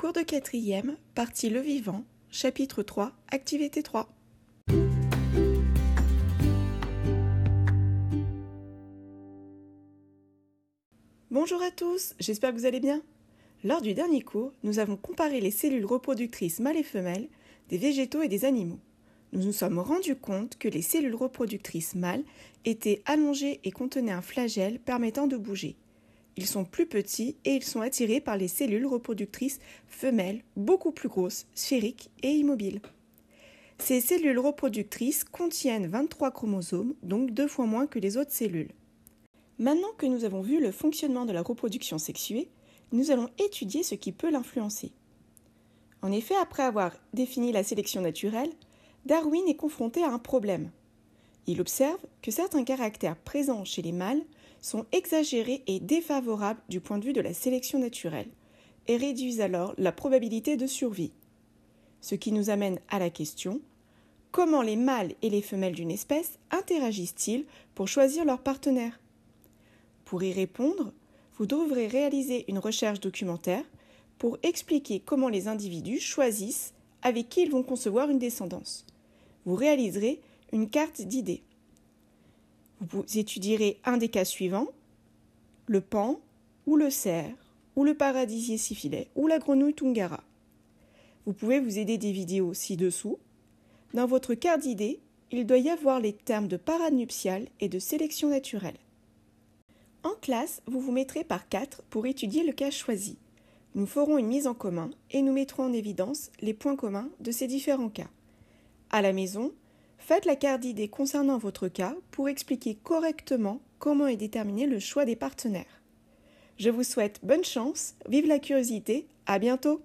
Cours de quatrième, partie Le Vivant, chapitre 3, activité 3. Bonjour à tous, j'espère que vous allez bien. Lors du dernier cours, nous avons comparé les cellules reproductrices mâles et femelles des végétaux et des animaux. Nous nous sommes rendus compte que les cellules reproductrices mâles étaient allongées et contenaient un flagelle permettant de bouger. Ils sont plus petits et ils sont attirés par les cellules reproductrices femelles beaucoup plus grosses, sphériques et immobiles. Ces cellules reproductrices contiennent 23 chromosomes, donc deux fois moins que les autres cellules. Maintenant que nous avons vu le fonctionnement de la reproduction sexuée, nous allons étudier ce qui peut l'influencer. En effet, après avoir défini la sélection naturelle, Darwin est confronté à un problème. Il observe que certains caractères présents chez les mâles sont exagérés et défavorables du point de vue de la sélection naturelle, et réduisent alors la probabilité de survie. Ce qui nous amène à la question comment les mâles et les femelles d'une espèce interagissent-ils pour choisir leur partenaire? Pour y répondre, vous devrez réaliser une recherche documentaire pour expliquer comment les individus choisissent avec qui ils vont concevoir une descendance. Vous réaliserez une carte d'idées. Vous étudierez un des cas suivants le pan, ou le cerf, ou le paradisier syphilet, ou la grenouille tungara. Vous pouvez vous aider des vidéos ci-dessous. Dans votre carte d'idées, il doit y avoir les termes de parade nuptiale et de sélection naturelle. En classe, vous vous mettrez par quatre pour étudier le cas choisi. Nous ferons une mise en commun et nous mettrons en évidence les points communs de ces différents cas. À la maison, Faites la carte d'idées concernant votre cas pour expliquer correctement comment est déterminé le choix des partenaires. Je vous souhaite bonne chance, vive la curiosité, à bientôt